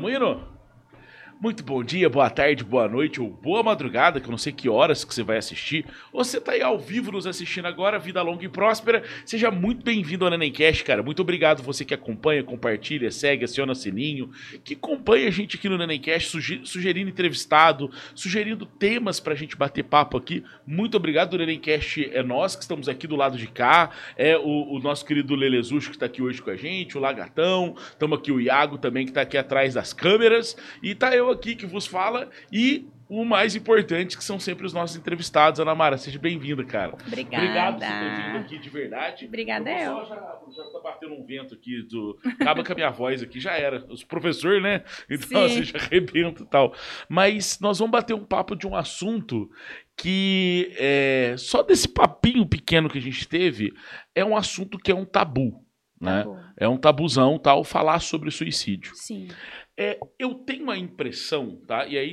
Bueno, muito bom dia, boa tarde, boa noite ou boa madrugada, que eu não sei que horas que você vai assistir. Ou você tá aí ao vivo nos assistindo agora, vida longa e próspera. Seja muito bem-vindo ao Nenemcast, cara. Muito obrigado você que acompanha, compartilha, segue, aciona o sininho, que acompanha a gente aqui no Nenemcast, sugerindo entrevistado, sugerindo temas pra gente bater papo aqui. Muito obrigado, o Nenemcast é nós que estamos aqui do lado de cá, é o, o nosso querido Lelezucho que tá aqui hoje com a gente, o Lagatão, estamos aqui o Iago também que tá aqui atrás das câmeras, e tá eu aqui que vos fala e o mais importante, que são sempre os nossos entrevistados. Ana Mara, seja bem-vinda, cara. Obrigada. Obrigado por ter vindo aqui de verdade. Obrigada, eu. Já, já tá batendo um vento aqui, do... acaba com a minha voz aqui, já era. Os professores, né? Então, assim, já arrebenta e tal. Mas nós vamos bater um papo de um assunto que, é, só desse papinho pequeno que a gente teve, é um assunto que é um tabu. Né? É um tabuzão tal falar sobre suicídio. Sim. É, eu tenho a impressão, tá? E aí,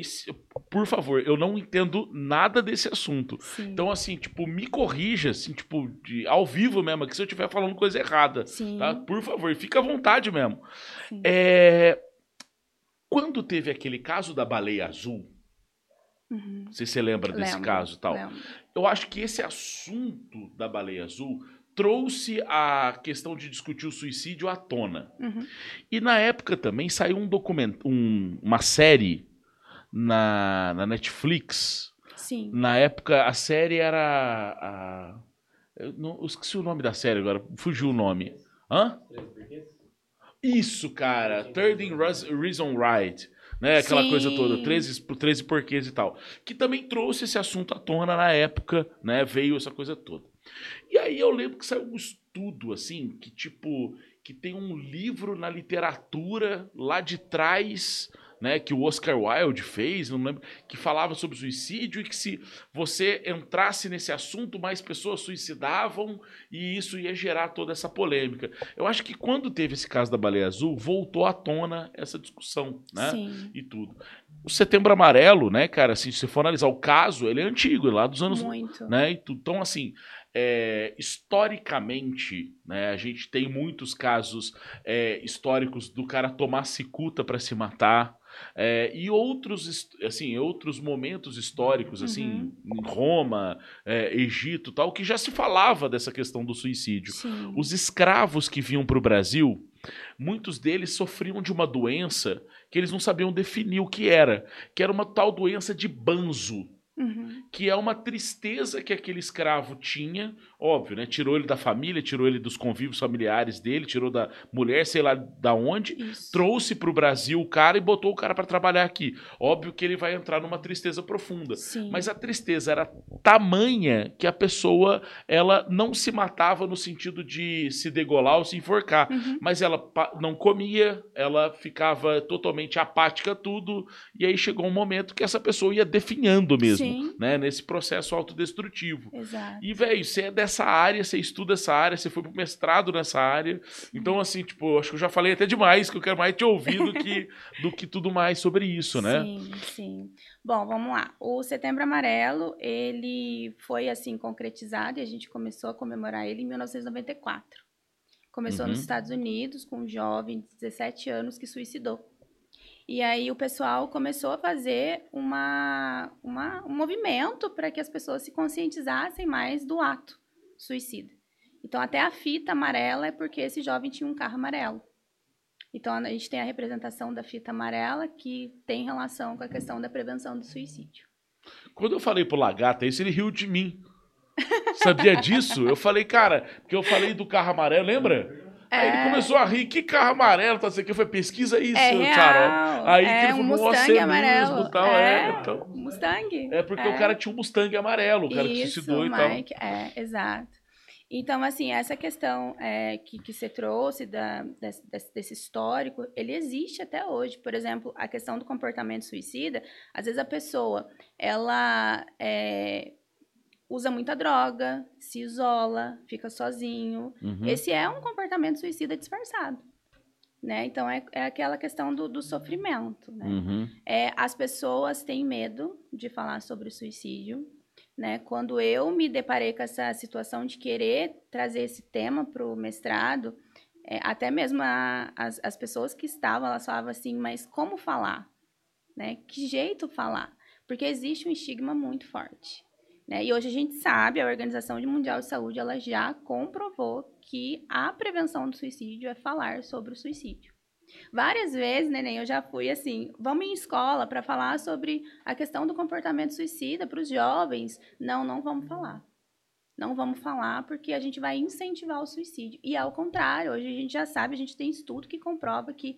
por favor, eu não entendo nada desse assunto. Sim. Então, assim, tipo, me corrija, assim, tipo, de, ao vivo mesmo, aqui se eu estiver falando coisa errada. Sim. Tá? Por favor, fica à vontade mesmo. Sim. É, quando teve aquele caso da baleia azul, Uhum. se você lembra desse Lembro, caso e tal. lembro. Eu acho que esse assunto da baleia azul trouxe a questão de discutir o suicídio à tona. Uhum. E na época também saiu um documento, um- uma série na, na Netflix. Sim. Na época a série era a, eu, não, eu esqueci o nome da série agora, fugiu o nome. Hã? Isso, cara, 13 Ras- Reason Right. Né, aquela Sim. coisa toda, 13, por- 13 porquês e tal. Que também trouxe esse assunto à tona na época, né? Veio essa coisa toda. E aí eu lembro que saiu um estudo, assim, que tipo, que tem um livro na literatura lá de trás, né, que o Oscar Wilde fez, não lembro, que falava sobre suicídio e que se você entrasse nesse assunto, mais pessoas suicidavam e isso ia gerar toda essa polêmica. Eu acho que quando teve esse caso da baleia azul, voltou à tona essa discussão, né? Sim. E tudo. O Setembro Amarelo, né, cara, assim, se você for analisar o caso, ele é antigo, é lá dos anos Muito. né? E tudo. Então, assim, é, historicamente, né, a gente tem muitos casos é, históricos do cara tomar cicuta para se matar. é, e outros, assim, outros momentos históricos, assim, em Roma, é, Egito, tal, que já se falava dessa questão do suicídio. Sim. Os escravos que vinham para o Brasil, muitos deles sofriam de uma doença que eles não sabiam definir o que era, que era uma tal doença de banzo Uhum. que é uma tristeza que aquele escravo tinha, óbvio, né? Tirou ele da família, tirou ele dos convívios familiares dele, tirou da mulher, sei lá da onde, Isso. trouxe para o Brasil o cara e botou o cara para trabalhar aqui. Óbvio que ele vai entrar numa tristeza profunda. Sim. Mas a tristeza era tamanha que a pessoa ela não se matava no sentido de se degolar ou se enforcar. Uhum. Mas ela não comia, ela ficava totalmente apática a tudo, e aí chegou um momento que essa pessoa ia definhando mesmo, Sim. Né? Nesse processo autodestrutivo. Exato. E, velho, você é dessa área, você estuda essa área, você foi pro mestrado nessa área. Então, assim, tipo, acho que eu já falei até demais, que eu quero mais te ouvir do que, do que tudo mais sobre isso, né? Sim, sim. Bom, vamos lá. O Setembro Amarelo, ele foi assim concretizado e a gente começou a comemorar ele em 1994. Começou Uhum. nos Estados Unidos com um jovem de 17 anos que suicidou. E aí o pessoal começou a fazer uma, uma- um movimento para que as pessoas se conscientizassem mais do ato suicida. Então até a fita amarela é porque esse jovem tinha um carro amarelo. Então a gente tem a representação da fita amarela que tem relação com a questão da prevenção do suicídio. Quando eu falei pro Lagata isso, ele riu de mim. Sabia disso? Eu falei, cara, porque eu falei do carro amarelo, lembra? Aí ele É. começou a rir, que carro amarelo, tá o que, foi pesquisa isso, É real. Aí que é ele um falou, "Nossa, Mustang é amarelo. mesmo, tal, é, é, então. Mustang. É porque o cara tinha um Mustang amarelo, o cara que Isso, suicidou e tal. É, exato. Então, assim, essa questão é, que, que você trouxe da, desse, desse- desse histórico, ele existe até hoje. Por exemplo, a questão do comportamento suicida, às vezes a pessoa, ela é, usa muita droga, se isola, fica sozinho. Uhum. Esse é um comportamento suicida disfarçado. Né? Então, é, é aquela questão do, do sofrimento. Né? Uhum. É, as pessoas têm medo de falar sobre o suicídio. Né? Quando eu me deparei com essa situação de querer trazer esse tema para o mestrado, é, até mesmo a, as, as pessoas que estavam, elas falavam assim, mas como falar? Né? Que jeito falar? Porque existe um estigma muito forte. Né? E hoje a gente sabe, a Organização Mundial de Saúde, ela já comprovou que a prevenção do suicídio é falar sobre o suicídio. Várias vezes, neném, eu já fui assim, vamos em escola para falar sobre a questão do comportamento suicida para os jovens. Não, não vamos falar. Não vamos falar porque a gente vai incentivar o suicídio. E ao contrário, hoje a gente já sabe, a gente tem estudo que comprova que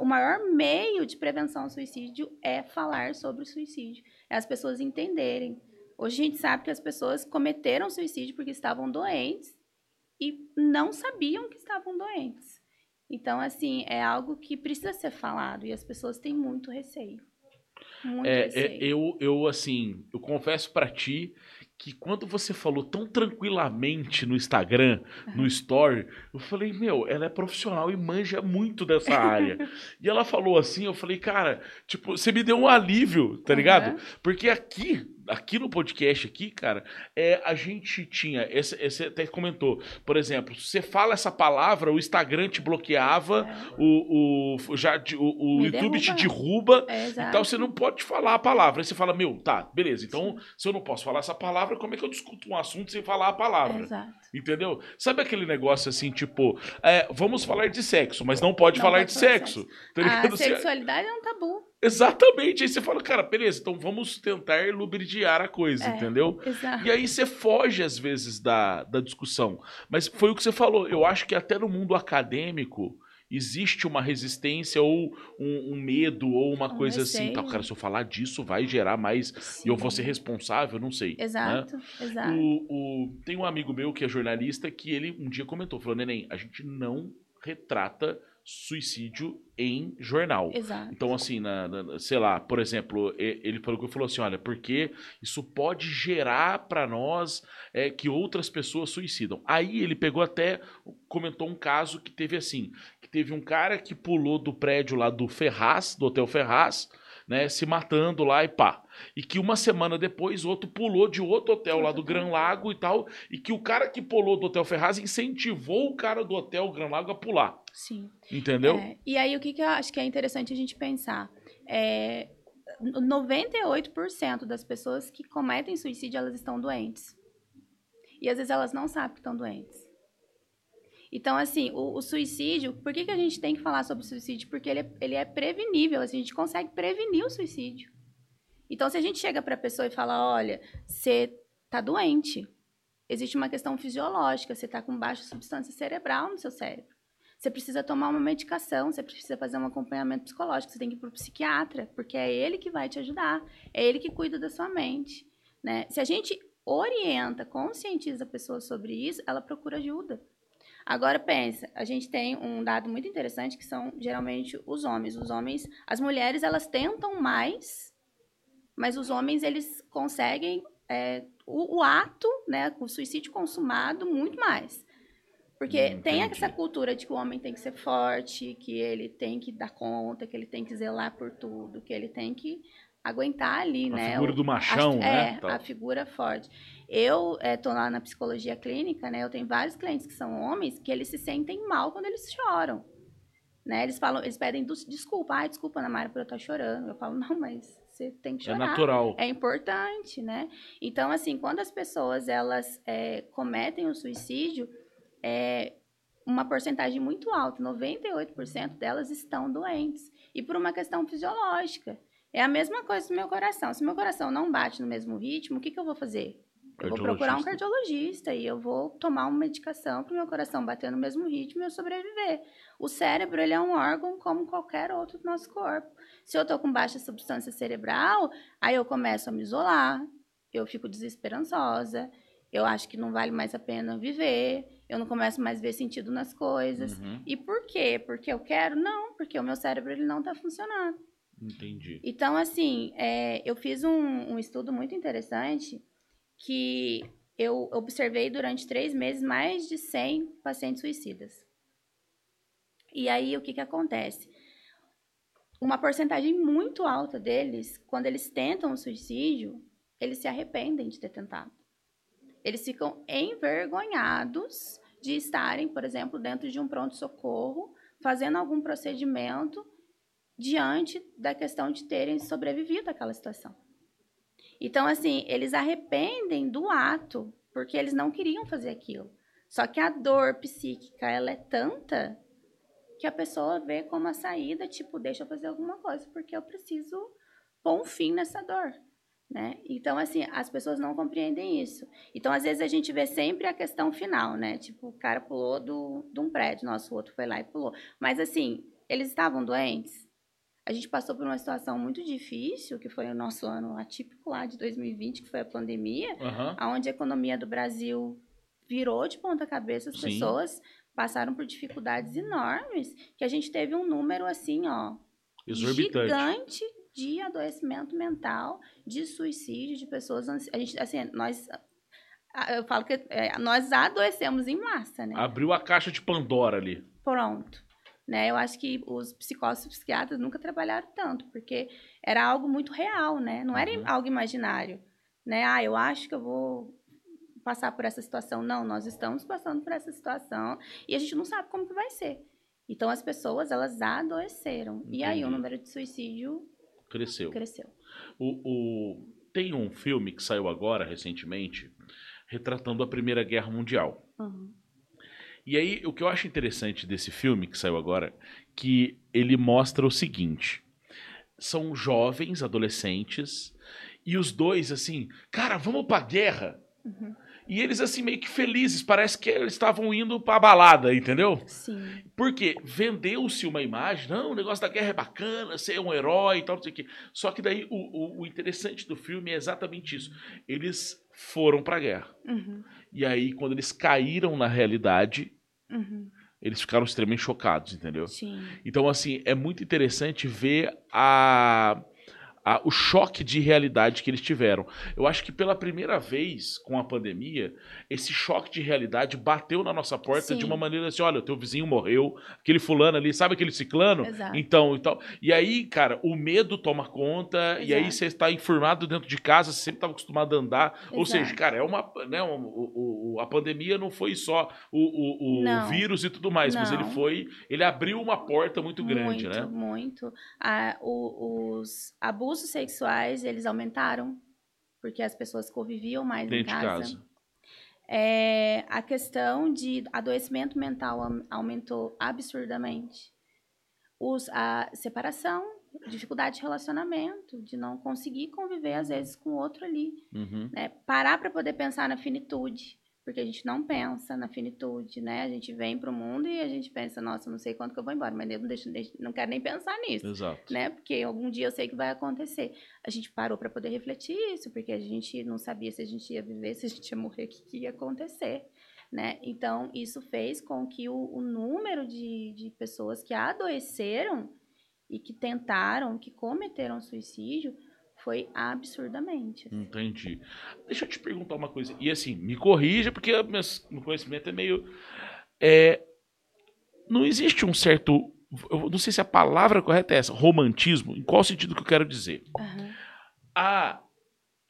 o maior meio de prevenção ao suicídio é falar sobre o suicídio. É as pessoas entenderem. Hoje a gente sabe que as pessoas cometeram suicídio porque estavam doentes e não sabiam que estavam doentes. Então, assim, é algo que precisa ser falado e as pessoas têm muito receio. Muito é, é receio. É, eu, eu, assim, eu confesso para ti que quando você falou tão tranquilamente no Instagram, no Story, eu falei, meu, ela é profissional e manja muito dessa área. e ela falou assim, eu falei, cara, tipo, você me deu um alívio, tá ligado? Uhum. Porque aqui, aqui no podcast aqui, cara, é, a gente tinha, esse, esse até comentou, por exemplo, você fala essa palavra, o Instagram te bloqueava, é. o, o, já, o, o YouTube derruba. te derruba, é, então você não pode falar a palavra. Aí você fala, meu, tá, beleza, então Sim. se eu não posso falar essa palavra, como é que eu discuto um assunto sem falar a palavra? Exato. Entendeu? Sabe aquele negócio assim, tipo, é, vamos falar de sexo, mas não pode não falar pode de sexo. sexo. Tá a sexualidade é um tabu. Exatamente. Aí você fala, cara, beleza, então vamos tentar lubridiar a coisa, é, entendeu? Exato. E aí você foge, às vezes, da, da discussão. Mas foi o que você falou. Eu acho que até no mundo acadêmico existe uma resistência ou um, um medo ou uma um coisa assim. Tá, cara, se eu falar disso, vai gerar mais. Sim. E eu vou ser responsável, não sei. Né? Exato, né? exato. O, o, tem um amigo meu que é jornalista que ele um dia comentou: falou, Neném, a gente não retrata suicídio em jornal. Exato. Então, assim, na, na, sei lá, por exemplo, ele falou, falou assim: olha, porque isso pode gerar para nós é, que outras pessoas suicidam. Aí ele pegou até, comentou um caso que teve assim: que teve um cara que pulou do prédio lá do Ferraz, do Hotel Ferraz, né, se matando lá e pá. E que uma semana depois outro pulou de outro hotel lá do Gran Lago e tal, e que o cara que pulou do Hotel Ferraz incentivou o cara do Hotel Gran Lago a pular. Sim. Entendeu? É, e aí o que, que eu acho que é interessante a gente pensar? É, 98% das pessoas que cometem suicídio, elas estão doentes. E às vezes elas não sabem que estão doentes. Então, assim, o, o, suicídio, por que, que a gente tem que falar sobre suicídio? Porque ele é, ele é prevenível, assim, a gente consegue prevenir o suicídio. Então, se a gente chega para a pessoa e fala, olha, você está doente, existe uma questão fisiológica, você está com baixa substância cerebral no seu cérebro. Você precisa tomar uma medicação, você precisa fazer um acompanhamento psicológico, você tem que ir para o psiquiatra, porque é ele que vai te ajudar, é ele que cuida da sua mente. Né? Se a gente orienta, conscientiza a pessoa sobre isso, ela procura ajuda. Agora pensa, a gente tem um dado muito interessante que são geralmente os homens. Os homens, as mulheres elas tentam mais, mas os homens eles conseguem é, o, o, ato, né, o suicídio consumado muito mais. Porque hum, tem essa cultura de que o homem tem que ser forte, que ele tem que dar conta, que ele tem que zelar por tudo, que ele tem que aguentar ali, a né? A figura do machão, a, né? É, a figura forte. Eu estou é, lá na psicologia clínica, né? Eu tenho vários clientes que são homens que eles se sentem mal quando eles choram. Né? Eles falam, eles pedem desculpa. Ai, desculpa, Ana Mara, por eu estar chorando. Eu falo, não, mas você tem que é chorar. É natural. É importante, né? Então, assim, quando as pessoas, elas é, cometem o suicídio, é, uma porcentagem muito alta, 98% delas estão doentes. E por uma questão fisiológica. É a mesma coisa do meu coração. Se meu coração não bate no mesmo ritmo, o que, que eu vou fazer? Eu vou procurar um cardiologista e eu vou tomar uma medicação para o meu coração bater no mesmo ritmo e eu sobreviver. O cérebro, ele é um órgão como qualquer outro do nosso corpo. Se eu estou com baixa substância cerebral, aí eu começo a me isolar, eu fico desesperançosa, eu acho que não vale mais a pena viver, eu não começo mais a ver sentido nas coisas. Uhum. E por quê? Porque eu quero? Não, porque o meu cérebro ele não está funcionando. Entendi. Então, assim, é, eu fiz um, um estudo muito interessante que eu observei durante três meses mais de 100 pacientes suicidas. E aí, o que, que acontece? Uma porcentagem muito alta deles, quando eles tentam o suicídio, eles se arrependem de ter tentado. Eles ficam envergonhados de estarem, por exemplo, dentro de um pronto-socorro, fazendo algum procedimento diante da questão de terem sobrevivido àquela situação. Então, assim, eles arrependem do ato, porque eles não queriam fazer aquilo. Só que a dor psíquica, ela é tanta que a pessoa vê como a saída, tipo, deixa eu fazer alguma coisa, porque eu preciso pôr um fim nessa dor. Né? Então, assim, as pessoas não compreendem isso. Então, às vezes, a gente vê sempre a questão final, né? Tipo, o cara pulou do, de um prédio, nosso outro foi lá e pulou. Mas, assim, eles estavam doentes? A gente passou por uma situação muito difícil, que foi o nosso ano atípico lá de 2020, que foi a pandemia, Aham. onde a economia do Brasil virou de ponta cabeça, as Sim. pessoas passaram por dificuldades enormes, que a gente teve um número assim, ó, gigante de adoecimento mental, de suicídio, de pessoas ansi- a gente assim, nós eu falo que é, nós adoecemos em massa, né? Abriu a caixa de Pandora ali. Pronto. Né? Eu acho que os psicólogos e psiquiatras nunca trabalharam tanto, porque era algo muito real, né? Não era Uhum. algo imaginário, né? Ah, eu acho que eu vou passar por essa situação. Não, nós estamos passando por essa situação e a gente não sabe como que vai ser. Então as pessoas, elas adoeceram. E aí o Entendi. número de suicídio Cresceu. cresceu. O, o- Tem um filme que saiu agora, recentemente, retratando a Primeira Guerra Mundial. Uhum. E aí, o que eu acho interessante desse filme que saiu agora, que ele mostra o seguinte: são jovens, adolescentes, e os dois, assim, cara, vamos pra guerra. Uhum. E eles, assim, meio que felizes, parece que eles estavam indo pra balada, entendeu? Sim. Porque vendeu-se uma imagem, não, o negócio da guerra é bacana, ser um herói e tal, não sei o quê. Só que daí o, o- o interessante do filme é exatamente isso. Eles foram pra guerra. Uhum. E aí, quando eles caíram na realidade, Uhum. eles ficaram extremamente chocados, entendeu? Sim. Então, assim, é muito interessante ver a, a- o choque de realidade que eles tiveram. Eu acho que pela primeira vez com a pandemia, esse choque de realidade bateu na nossa porta Sim. de uma maneira assim: olha, o teu vizinho morreu, aquele fulano ali, sabe aquele ciclano? Exato. Então, e tal. E aí, cara, o medo toma conta, e aí Exato. você está informado dentro de casa, você sempre estava acostumado a andar. Ou Exato. seja, cara, é uma. Né, um- o, o- a pandemia não foi só o, o, o Não. vírus e tudo mais, mas ele Não. foi. Ele abriu uma porta muito grande, muito, né? Muito, Ah, o- os abusos sexuais, eles aumentaram, porque as pessoas conviviam mais Dentro em de casa. casa. É, a questão de adoecimento mental aumentou absurdamente. Os, a separação, dificuldade de relacionamento, de não conseguir conviver, às vezes, com o outro ali Uhum. né? Parar para poder pensar na finitude, porque a gente não pensa na finitude, né? A gente vem para o mundo e a gente pensa, nossa, não sei quando que eu vou embora, mas eu não, deixo, deixo- não quero nem pensar nisso, Exato. né? Porque algum dia eu sei que vai acontecer. A gente parou para poder refletir isso, porque a gente não sabia se a gente ia viver, se a gente ia morrer, o que, que ia acontecer. Né? Então, isso fez com que o, o número de, de pessoas que adoeceram e que tentaram, que cometeram suicídio, foi absurdamente. assim. Entendi. Deixa eu te perguntar uma coisa. E assim, me corrija, porque o meu conhecimento é meio. É, não existe um certo. Eu não sei se a palavra correta é essa, romantismo. Em qual sentido que eu quero dizer? Aham. Ah,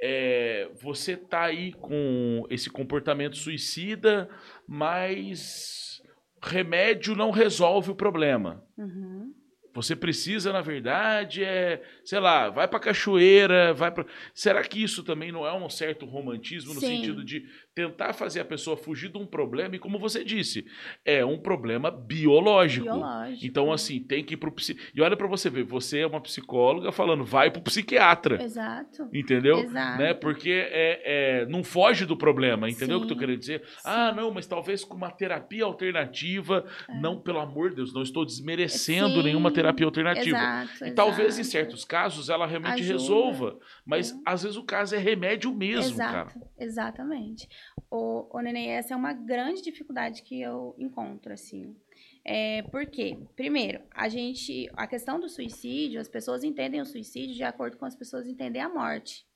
é, você tá aí com esse comportamento suicida, mas remédio não resolve o problema. Uhum. Você precisa, na verdade, é, sei lá, vai pra cachoeira, vai pra. Será que isso também não é um certo romantismo no Sim. sentido de tentar fazer a pessoa fugir de um problema e como você disse, é um problema biológico. Biológico. Então assim, tem que ir pro psi... E olha pra você ver, você é uma psicóloga falando, vai pro psiquiatra. Exato. Entendeu? Exato. Né? Porque é, é, não foge do problema, entendeu o que eu tô Sim. querendo dizer? Ah, não, mas talvez com uma terapia alternativa. É. Não, pelo amor de Deus, não estou desmerecendo Sim. nenhuma terapia alternativa. Exato. E talvez em exato. certos casos ela realmente Ajuda. resolva. Mas É. às vezes o caso é remédio mesmo, cara. Exato, exatamente. O, o Neném, essa é uma grande dificuldade que eu encontro, assim. É, por quê? Primeiro, a gente, a questão do suicídio, as pessoas entendem o suicídio de acordo com as pessoas entendem a morte.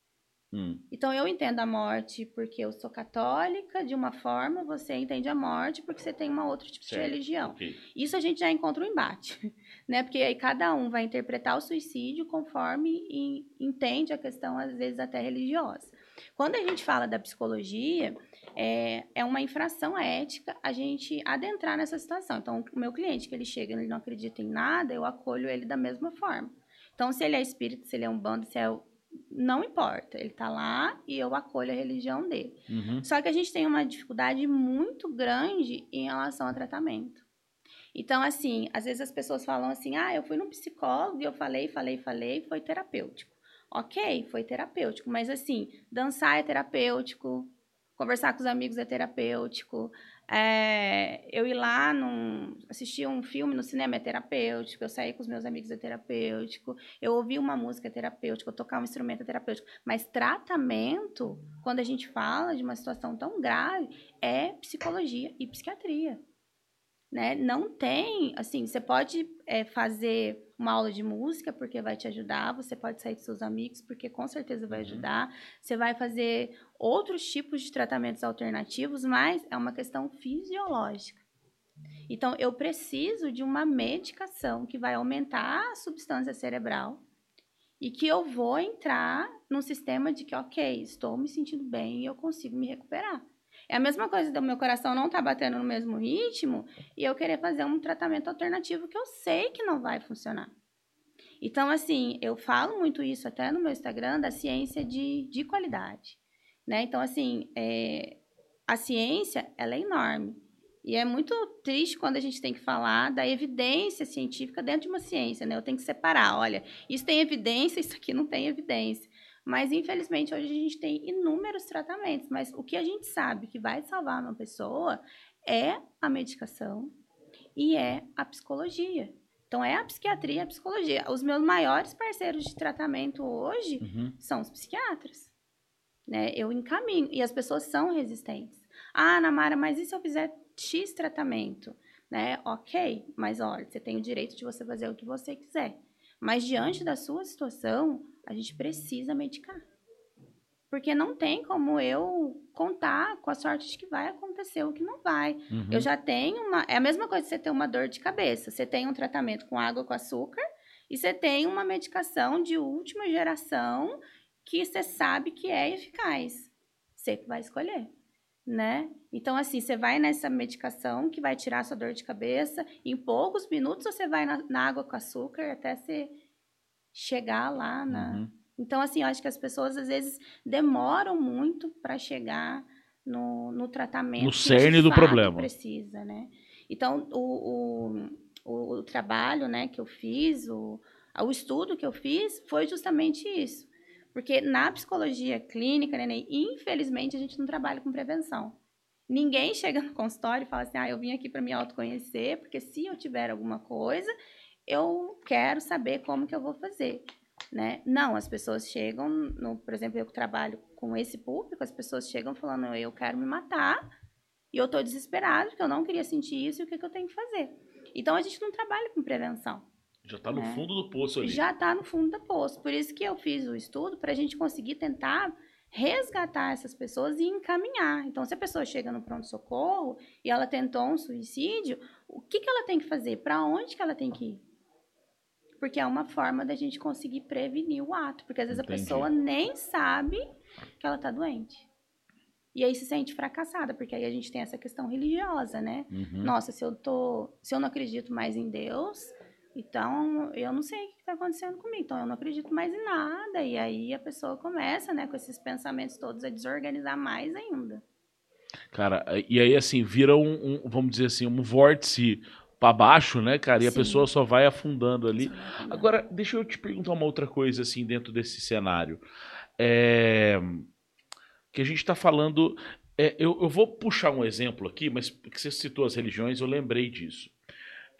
Hum, Então, eu entendo a morte porque eu sou católica de uma forma, você entende a morte porque você tem uma outra tipo Certo. de religião. ok. Isso a gente já encontra um embate, né? Porque aí cada um vai interpretar o suicídio conforme e- entende a questão, às vezes, até religiosa. Quando a gente fala da psicologia, é, é uma infração ética a gente adentrar nessa situação. Então, o meu cliente que ele chega e ele não acredita em nada, eu acolho ele da mesma forma. Então, se ele é espírito, se ele é um bando, se é não importa, ele está lá e eu acolho a religião dele. Uhum. Só que a gente tem uma dificuldade muito grande em relação ao tratamento. Então, assim, às vezes as pessoas falam assim: ah, eu fui num psicólogo e eu falei, falei, falei, foi terapêutico. Ok, foi terapêutico, mas assim, dançar é terapêutico, conversar com os amigos é terapêutico, é, eu ir lá num, assistir um filme no cinema é terapêutico, eu sair com os meus amigos é terapêutico, eu ouvir uma música é terapêutico, eu tocar um instrumento é terapêutico. Mas tratamento, quando a gente fala de uma situação tão grave, é psicologia e psiquiatria né? Não tem, assim, você pode é, fazer uma aula de música porque vai te ajudar, você pode sair com seus amigos porque com certeza vai uhum. ajudar, você vai fazer outros tipos de tratamentos alternativos, mas é uma questão fisiológica. Então, eu preciso de uma medicação que vai aumentar a substância cerebral e que eu vou entrar num sistema de que, ok, estou me sentindo bem e eu consigo me recuperar. É a mesma coisa do meu coração não estar tá batendo no mesmo ritmo e eu querer fazer um tratamento alternativo que eu sei que não vai funcionar. Então, assim, eu falo muito isso até no meu Instagram da ciência de, de qualidade. Né? Então, assim, é, a ciência, ela é enorme. E é muito triste quando a gente tem que falar da evidência científica dentro de uma ciência, né? Eu tenho que separar, olha, isso tem evidência, isso aqui não tem evidência. Mas, infelizmente, hoje a gente tem inúmeros tratamentos. Mas o que a gente sabe que vai salvar uma pessoa é a medicação e é a psicologia. Então, é a psiquiatria e a psicologia. Os meus maiores parceiros de tratamento hoje uhum. são os psiquiatras. Né? Eu encaminho. E as pessoas são resistentes. Ah, Namara, mas e se eu fizer X tratamento? Né? Ok, mas olha, você tem o direito de você fazer o que você quiser. Mas diante da sua situação, a gente precisa medicar. Porque não tem como eu contar com a sorte de que vai acontecer o que não vai. Uhum. Eu já tenho uma. É a mesma coisa que você ter uma dor de cabeça. Você tem um tratamento com água com açúcar e você tem uma medicação de última geração que você sabe que é eficaz. Você que vai escolher, né? Então, assim, você vai nessa medicação que vai tirar sua dor de cabeça. Em poucos minutos você vai na, na água com açúcar até você chegar lá na. Uhum. Então, assim, eu acho que as pessoas às vezes demoram muito para chegar no, no tratamento. No cerne do problema. Precisa, né? Então, o, o, o, trabalho né, que eu fiz, o, o estudo que eu fiz, foi justamente isso. Porque na psicologia clínica, né, infelizmente, a gente não trabalha com prevenção. Ninguém chega no consultório e fala assim: ah, eu vim aqui para me autoconhecer, porque se eu tiver alguma coisa, eu quero saber como que eu vou fazer, né? Não, as pessoas chegam, no, por exemplo, eu trabalho com esse público, as pessoas chegam falando, eu quero me matar, e eu estou desesperado, porque eu não queria sentir isso, e o que, que eu tenho que fazer? Então, a gente não trabalha com prevenção. Já está no né? fundo do poço ali. Já está no fundo do poço. Por isso que eu fiz o estudo, para a gente conseguir tentar resgatar essas pessoas e encaminhar. Então, se a pessoa chega no pronto-socorro e ela tentou um suicídio, o que, que ela tem que fazer? Para onde que ela tem que ir? Porque é uma forma da gente conseguir prevenir o ato. Porque às vezes Entendi. a pessoa nem sabe que ela tá doente. E aí se sente fracassada, porque aí a gente tem essa questão religiosa, né? Uhum. Nossa, se eu tô. Se eu não acredito mais em Deus, então eu não sei o que está acontecendo comigo. Então eu não acredito mais em nada. E aí a pessoa começa, né, com esses pensamentos todos a desorganizar mais ainda. Cara, e aí assim, vira um, um vamos dizer assim, um vórtice para baixo, né, cara? E Sim. a pessoa só vai afundando ali. Agora, deixa eu te perguntar uma outra coisa, assim, dentro desse cenário. É... Que a gente está falando. É, eu, eu, vou puxar um exemplo aqui, mas que você citou as religiões, eu lembrei disso.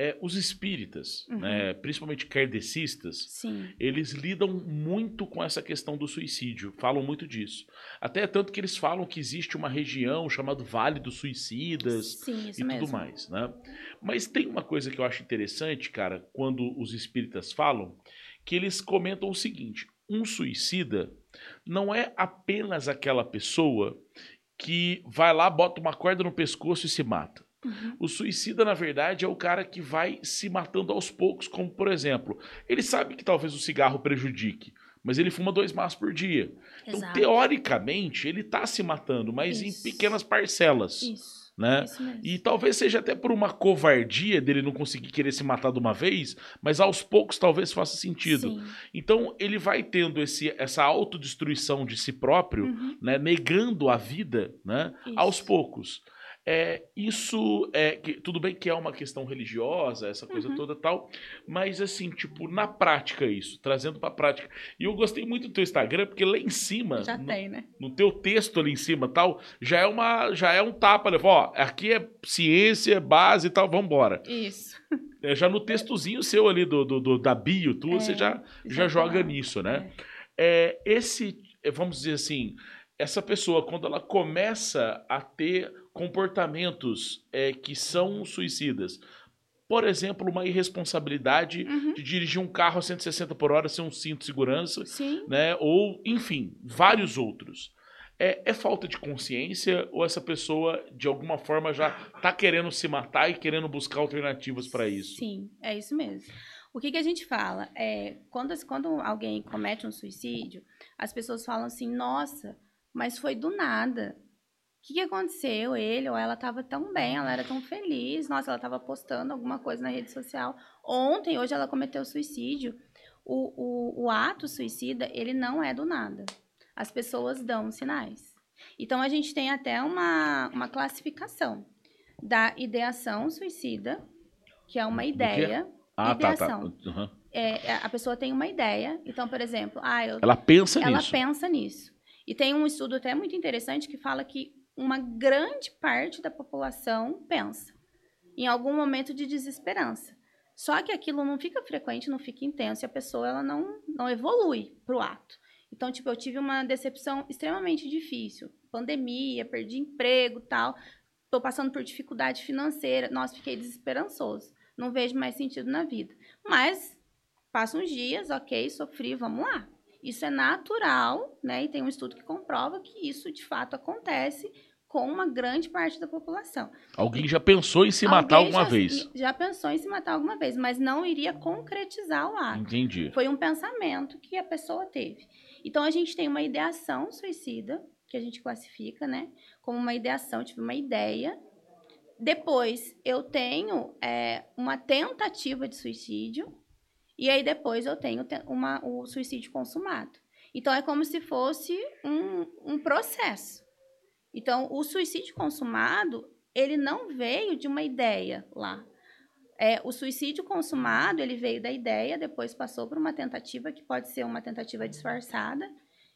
É, os espíritas, uhum. né, principalmente kardecistas, Sim. eles lidam muito com essa questão do suicídio, falam muito disso. Até tanto que eles falam que existe uma região chamada Vale dos Suicidas Sim, e mesmo. tudo mais. Né? Mas tem uma coisa que eu acho interessante, cara, quando os espíritas falam, que eles comentam o seguinte: um suicida não é apenas aquela pessoa que vai lá, bota uma corda no pescoço e se mata. Uhum. O suicida, na verdade, é o cara que vai se matando aos poucos, como por exemplo, ele sabe que talvez o cigarro prejudique, mas ele fuma dois maços por dia. Então, Exato. teoricamente, ele está se matando, mas Isso. em pequenas parcelas. Isso. Né? E talvez seja até por uma covardia dele não conseguir querer se matar de uma vez, mas aos poucos talvez faça sentido. Sim. Então ele vai tendo esse, essa autodestruição de si próprio, Uhum. né, negando a vida, né, aos poucos. É, isso é que, tudo bem que é uma questão religiosa, essa coisa Uhum. toda tal, mas assim, tipo, na prática isso, trazendo pra prática. E eu gostei muito do teu Instagram, porque lá em cima, Já no, tem, né? no teu texto ali em cima tal, já é uma já é um tapa, né? ó, aqui é ciência, base e tal, vambora. Isso. É, já no textozinho seu ali do, do, do- da bio, tudo, É, você já, já já joga nisso, né? É, esse, é, vamos dizer assim, essa pessoa, quando ela começa a ter comportamentos é, que são suicidas, por exemplo, uma irresponsabilidade Uhum. de dirigir um carro a 160 por hora sem um cinto de segurança, Sim. né? Ou, enfim, vários outros. É, é falta de consciência ou essa pessoa, de alguma forma, já tá querendo se matar e querendo buscar alternativas para isso? Sim, é isso mesmo. O que, que a gente fala? É, quando, quando alguém comete um suicídio, as pessoas falam assim, nossa, mas foi do nada. O que, que aconteceu? Ele ou ela estava tão bem, ela era tão feliz, nossa, ela estava postando alguma coisa na rede social. Ontem, hoje, ela cometeu suicídio. O, o, o ato suicida, ele não é do nada. As pessoas dão sinais. Então, a gente tem até uma, uma classificação da ideação suicida, que é uma ideia. Ah, tá, tá. Ideação. Uhum. É, a pessoa tem uma ideia. Então, por exemplo, ah, eu, Ela pensa ela nisso. pensa nisso. E tem um estudo até muito interessante que fala que uma grande parte da população pensa em algum momento de desesperança. Só que aquilo não fica frequente, não fica intenso e a pessoa ela não, não evolui pro ato. Então, tipo, eu tive uma decepção extremamente difícil. Pandemia, perdi emprego tal. Tô passando por dificuldade financeira. Nossa, fiquei desesperançoso. Não vejo mais sentido na vida. Mas, passam uns dias, ok, sofri, vamos lá. Isso é natural, né? E tem um estudo que comprova que isso de fato acontece com uma grande parte da população. Alguém já pensou em se matar Alguém alguma já- vez. Já pensou em se matar alguma vez, mas não iria concretizar o ato. Entendi. Foi um pensamento que a pessoa teve. Então a gente tem uma ideação suicida, que a gente classifica, né? Como uma ideação, tive uma ideia. Depois eu tenho é, uma tentativa de suicídio. E aí depois eu tenho te- uma, o suicídio consumado. Então é como se fosse um, um processo. Então o suicídio consumado, ele não veio de uma ideia lá. É, o suicídio consumado, ele veio da ideia, depois passou por uma tentativa que pode ser uma tentativa disfarçada.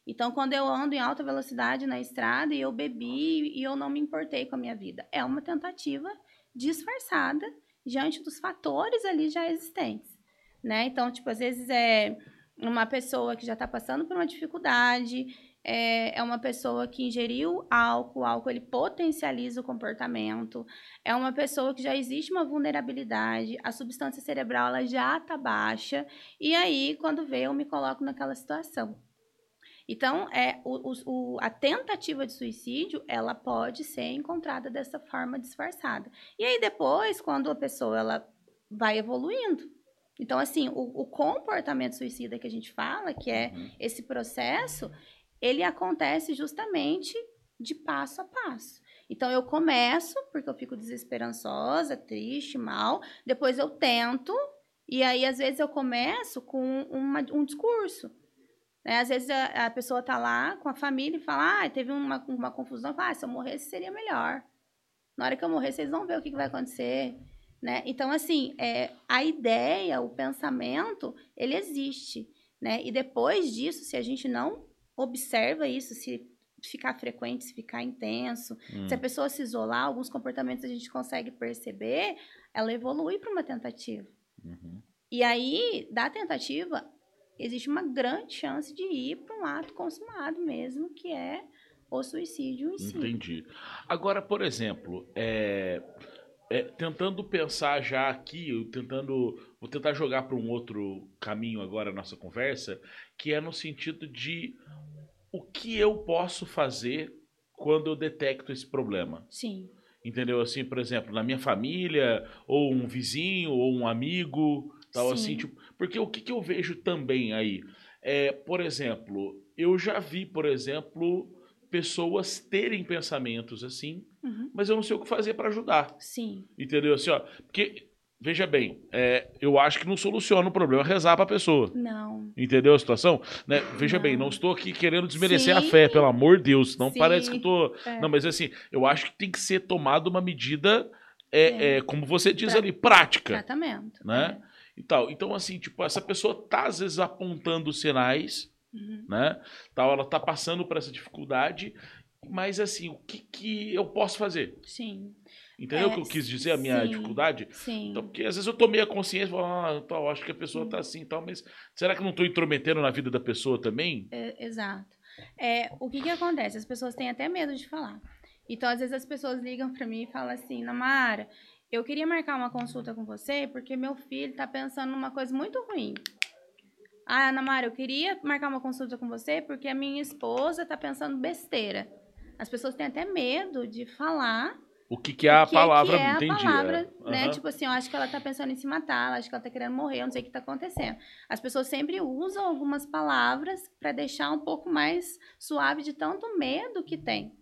Então, quando eu ando em alta velocidade na estrada e eu bebi e eu não me importei com a minha vida, é uma tentativa disfarçada diante dos fatores ali já existentes, né? Então, tipo, às vezes é uma pessoa que já está passando por uma dificuldade, é, é uma pessoa que ingeriu álcool, o álcool ele potencializa o comportamento, é uma pessoa que já existe uma vulnerabilidade, a substância cerebral ela já está baixa, e aí, quando vê, eu me coloco naquela situação. Então, é, o, o- a tentativa de suicídio, ela pode ser encontrada dessa forma disfarçada. E aí, depois, quando a pessoa ela vai evoluindo. Então, assim, o, o comportamento suicida que a gente fala, que é Uhum. esse processo, ele acontece justamente de passo a passo. Então eu começo, porque eu fico desesperançosa, triste, mal, depois eu tento, e aí às vezes eu começo com uma- um discurso. Né? Às vezes a, a pessoa tá lá com a família e fala, ah, teve uma, uma confusão, fala, ah, se eu morresse seria melhor. Na hora que eu morrer, vocês vão ver o que, que vai acontecer. Né? Então, assim, é, a ideia, o pensamento, ele existe. Né? E depois disso, se a gente não observa isso, se ficar frequente, se ficar intenso, Hum. se a pessoa se isolar, alguns comportamentos a gente consegue perceber, ela evolui para uma tentativa. Uhum. E aí, da tentativa, existe uma grande chance de ir para um ato consumado mesmo, que é o suicídio em si. Entendi. Agora, por exemplo, é, é, tentando pensar já aqui, tentando, vou tentar jogar para um outro caminho agora a nossa conversa, que é no sentido de o que eu posso fazer quando eu detecto esse problema. Sim. Entendeu? Assim, por exemplo, na minha família, ou um vizinho, ou um amigo, tal Sim. assim, tipo, porque o que, que eu vejo também aí? É, por exemplo, eu já vi, por exemplo, pessoas terem pensamentos assim, Uhum. mas eu não sei o que fazer para ajudar. Sim. Entendeu? Assim, ó, porque, veja bem, é, eu acho que não soluciona o problema rezar pra pessoa. Não. Entendeu a situação? Né? Veja Não. bem, não estou aqui querendo desmerecer a Sim. fé, pelo amor de Deus. Não Sim. parece que eu tô. É. Não, mas assim, eu acho que tem que ser tomada uma medida, é, É. é, como você diz Pra- ali, prática. Tratamento. Né? E tal. Então, assim, tipo, essa pessoa tá, às vezes, apontando sinais, É. Uhum. né? Tal, ela tá passando por essa dificuldade, mas assim, o que, que eu posso fazer? Sim. Entendeu o É, que eu quis dizer, a minha sim. dificuldade? Sim. Então, porque às vezes eu tomei a consciência e falo, ah, tal, acho que a pessoa Hum. tá assim e tal, mas será que eu não tô intrometendo na vida da pessoa também? É, exato. É, o que que acontece? As pessoas têm até medo de falar. Então, às vezes, as pessoas ligam pra mim e falam assim, Namara, eu queria marcar uma consulta com você porque meu filho tá pensando numa coisa muito ruim. Ah, Namara, eu queria marcar uma consulta com você porque a minha esposa tá pensando besteira. As pessoas têm até medo de falar O que, que é a o que palavra, que é entendi. a palavra, é. né? Aham. Tipo assim, eu acho que ela tá pensando em se matar, eu acho que ela tá querendo morrer, eu não sei o que tá acontecendo. As pessoas sempre usam algumas palavras para deixar um pouco mais suave de tanto medo que tem.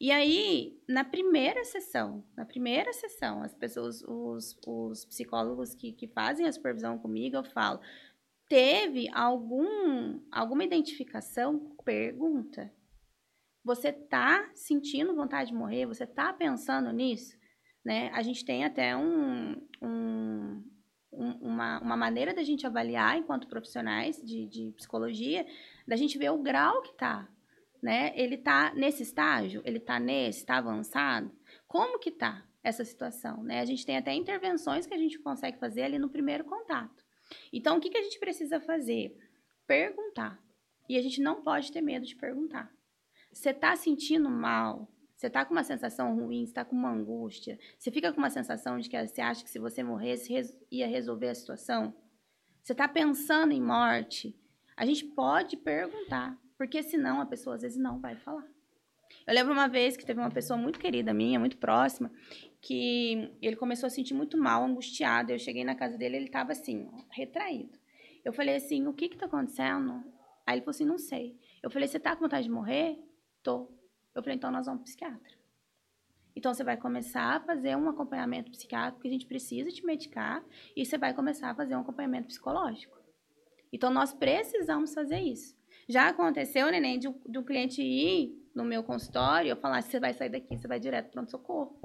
E aí, na primeira sessão, na primeira sessão, as pessoas, os, os psicólogos que, que fazem a supervisão comigo, eu falo, teve algum, alguma identificação? Pergunta. Você tá sentindo vontade de morrer? Você tá pensando nisso? Né? A gente tem até um, um- um- uma, uma maneira da gente avaliar enquanto profissionais de, de psicologia, da gente ver o grau que tá. Né? Ele tá nesse estágio? Ele tá nesse? Tá avançado? Como que tá essa situação? Né? A gente tem até intervenções que a gente consegue fazer ali no primeiro contato. Então, o que, que a gente precisa fazer? Perguntar. E a gente não pode ter medo de perguntar. Você tá sentindo mal? Você tá com uma sensação ruim? Você tá com uma angústia? Você fica com uma sensação de que você acha que se você morresse res- ia resolver a situação? Você tá pensando em morte? A gente pode perguntar, porque senão a pessoa às vezes não vai falar. Eu lembro uma vez que teve uma pessoa muito querida minha, muito próxima, que ele começou a sentir muito mal, angustiado. Eu cheguei na casa dele, ele tava assim, ó, retraído. Eu falei assim: o que que tá acontecendo? Aí ele falou assim: não sei. Eu falei: você tá com vontade de morrer? Tô. Eu falei: então nós vamos pro psiquiatra. Então você vai começar a fazer um acompanhamento psiquiátrico, porque a gente precisa te medicar, e você vai começar a fazer um acompanhamento psicológico. Então nós precisamos fazer isso. Já aconteceu, neném, de de um cliente ir no meu consultório e eu falar: você vai sair daqui, você vai direto para pronto-socorro.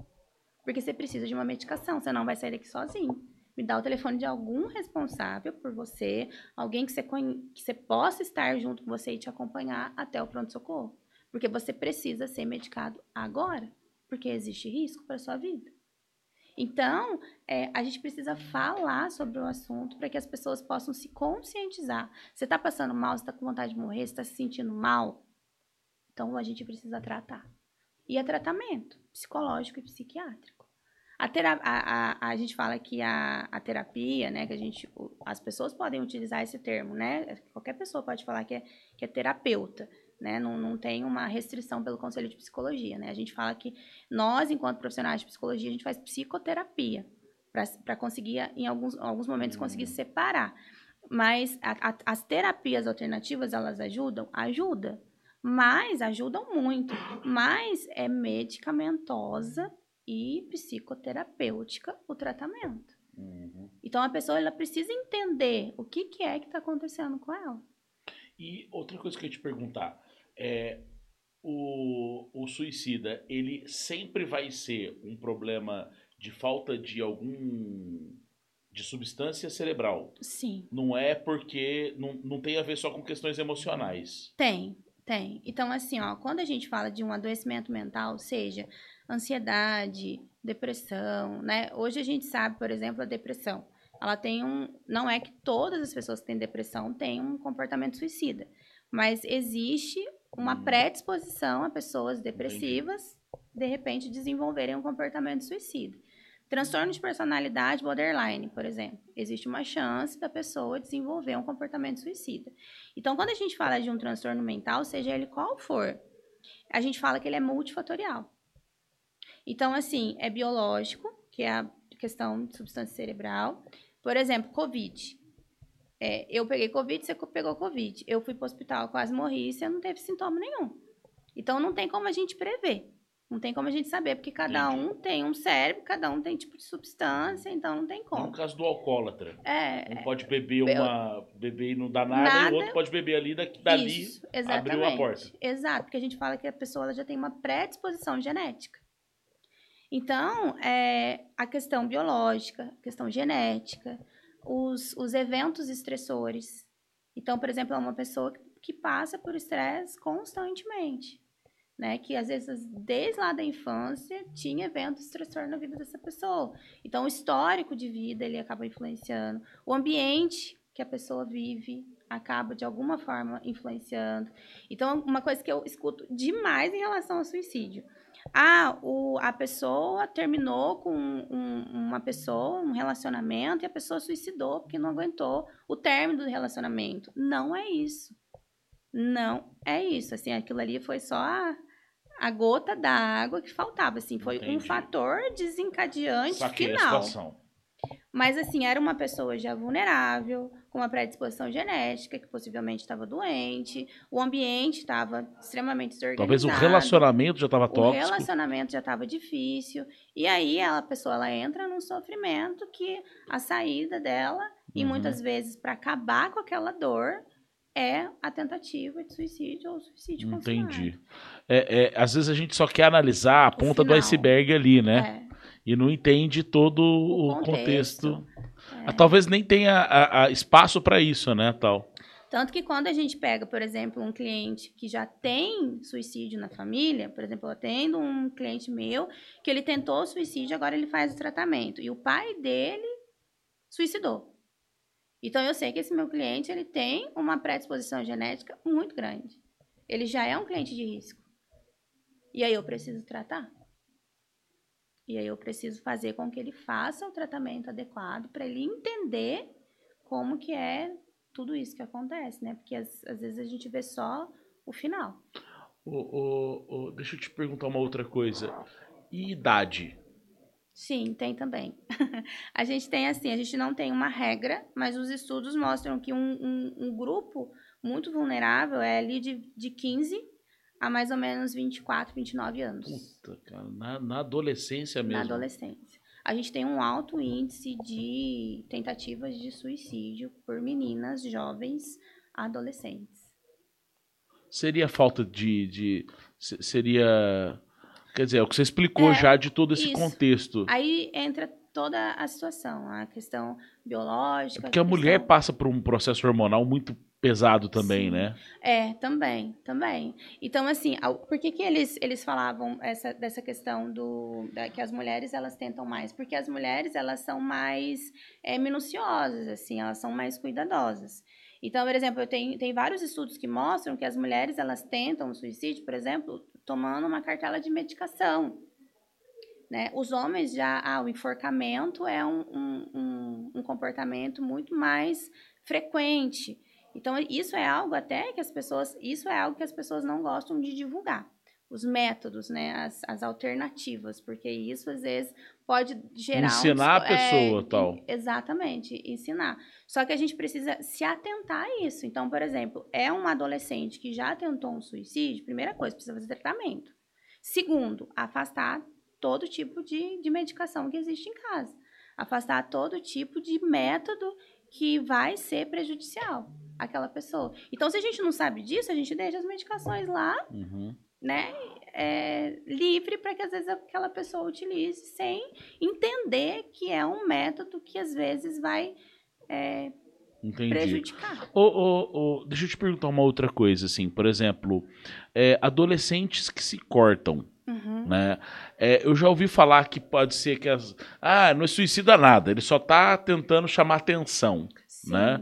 Porque você precisa de uma medicação, você não vai sair daqui sozinho. Me dá o telefone de algum responsável por você, alguém que você, que você possa estar junto com você e te acompanhar até o pronto-socorro. Porque você precisa ser medicado agora, porque existe risco para sua vida. Então, é, a gente precisa falar sobre o assunto para que as pessoas possam se conscientizar. Você está passando mal, você está com vontade de morrer, você está se sentindo mal? Então, a gente precisa tratar. E é tratamento psicológico e psiquiátrico. A, tera- a, a, a gente fala que a, a terapia, né, que a gente, as pessoas podem utilizar esse termo, né? Qualquer pessoa pode falar que é, que é terapeuta, né? Não, não tem uma restrição pelo Conselho de Psicologia, né? A gente fala que nós, enquanto profissionais de psicologia, a gente faz psicoterapia para conseguir, em alguns, alguns momentos, conseguir separar. Mas a- a- as terapias alternativas, elas ajudam? Ajuda. Mas ajudam muito. Mas é medicamentosa e psicoterapêutica o tratamento. Uhum. Então a pessoa ela precisa entender o que, que é que está acontecendo com ela. E outra coisa que eu ia te perguntar é o, o suicida, ele sempre vai ser um problema de falta de algum de substância cerebral. Sim. Não é porque não, não tem a ver só com questões emocionais. Tem, tem. Então, assim, ó, quando a gente fala de um adoecimento mental, seja ansiedade, depressão, né? Hoje a gente sabe, por exemplo, a depressão. Ela tem um. Não é que todas as pessoas que têm depressão têm um comportamento suicida, mas existe uma Hum. predisposição a pessoas depressivas, de repente, desenvolverem um comportamento suicida. Transtorno de personalidade borderline, por exemplo. Existe uma chance da pessoa desenvolver um comportamento suicida. Então, quando a gente fala de um transtorno mental, seja ele qual for, a gente fala que ele é multifatorial. Então, assim, é biológico, que é a questão de substância cerebral. Por exemplo, Covid. É, eu peguei Covid, você pegou Covid. Eu fui para o hospital, quase morri, e você não teve sintoma nenhum. Então, não tem como a gente prever. Não tem como a gente saber, porque cada Entendi. um tem um cérebro, cada um tem tipo de substância, então não tem como. No caso do alcoólatra. É. Um pode beber uma. beber e não dá nada, nada, e o outro pode beber ali, daqui, dali Isso, abriu a porta. Exato, porque a gente fala que a pessoa já tem uma predisposição genética. Então, é, a questão biológica, a questão genética, os, os eventos estressores. Então, por exemplo, é uma pessoa que passa por estresse constantemente né? Que às vezes, desde lá da infância, tinha eventos estressor na vida dessa pessoa. Então, o histórico de vida, ele acaba influenciando. O ambiente que a pessoa vive acaba, de alguma forma, influenciando. Então, uma coisa que eu escuto demais em relação ao suicídio. Ah, o, a pessoa terminou com um, uma pessoa, um relacionamento, e a pessoa suicidou porque não aguentou o término do relacionamento. Não é isso. Não é isso. Assim, aquilo ali foi só a, a gota da água que faltava. Assim, foi Entendi. um fator desencadeante Saquei final. Mas, assim, era uma pessoa já vulnerável, com uma predisposição genética, que possivelmente estava doente, o ambiente estava extremamente desorganizado. Talvez o relacionamento já estava tóxico. O relacionamento já estava difícil. E aí, a pessoa ela entra num sofrimento que a saída dela, uhum. e muitas vezes para acabar com aquela dor, é a tentativa de suicídio ou suicídio Entendi. É, é, às vezes a gente só quer analisar a o ponta final. do iceberg ali, né? É. E não entende todo o, o contexto. contexto. É. Ah, talvez nem tenha a, a espaço para isso, né, tal. Tanto que quando a gente pega, por exemplo, um cliente que já tem suicídio na família, por exemplo, eu atendo um cliente meu que ele tentou suicídio, agora ele faz o tratamento. E o pai dele suicidou. Então eu sei que esse meu cliente ele tem uma predisposição genética muito grande. Ele já é um cliente de risco. E aí eu preciso tratar. E aí eu preciso fazer com que ele faça o tratamento adequado para ele entender como que é tudo isso que acontece, né? Porque às, às vezes a gente vê só o final. deixa eu te perguntar uma outra coisa. E idade? Sim, tem também. a gente tem assim, a gente não tem uma regra, mas os estudos mostram que um, um, um grupo muito vulnerável é ali de, de 15 a mais ou menos 24, 29 anos. Puta, cara, na, na adolescência mesmo. Na adolescência. A gente tem um alto índice de tentativas de suicídio por meninas jovens adolescentes. Seria falta de. de seria Quer dizer, é o que você explicou é, já de todo esse isso. contexto. Aí entra toda a situação, a questão biológica. É porque a, a mulher passa por um processo hormonal muito pesado também, Sim. né? É, também, também. Então, assim, por que, que eles, eles falavam essa, dessa questão do da, que as mulheres elas tentam mais? Porque as mulheres elas são mais é, minuciosas, assim, elas são mais cuidadosas. Então, por exemplo, eu tenho, tem vários estudos que mostram que as mulheres elas tentam o suicídio, por exemplo, tomando uma cartela de medicação. Né? Os homens já, ah, o enforcamento é um, um, um, um comportamento muito mais frequente. Então, isso é algo até que as pessoas, isso é algo que as pessoas não gostam de divulgar. Os métodos, né, as, as alternativas, porque isso às vezes pode gerar ensinar um, a pessoa é, tal. Exatamente, ensinar. Só que a gente precisa se atentar a isso. Então, por exemplo, é um adolescente que já tentou um suicídio, primeira coisa, precisa fazer tratamento. Segundo, afastar todo tipo de, de medicação que existe em casa. Afastar todo tipo de método que vai ser prejudicial àquela pessoa. Então, se a gente não sabe disso, a gente deixa as medicações lá, uhum. né? É, livre para que às vezes aquela pessoa utilize sem entender que é um método que às vezes vai é, prejudicar. Oh, oh, oh, deixa eu te perguntar uma outra coisa, assim, por exemplo, é, adolescentes que se cortam. Uhum. Né? É, eu já ouvi falar que pode ser que as. Ah, não é suicida nada, ele só está tentando chamar atenção. Né?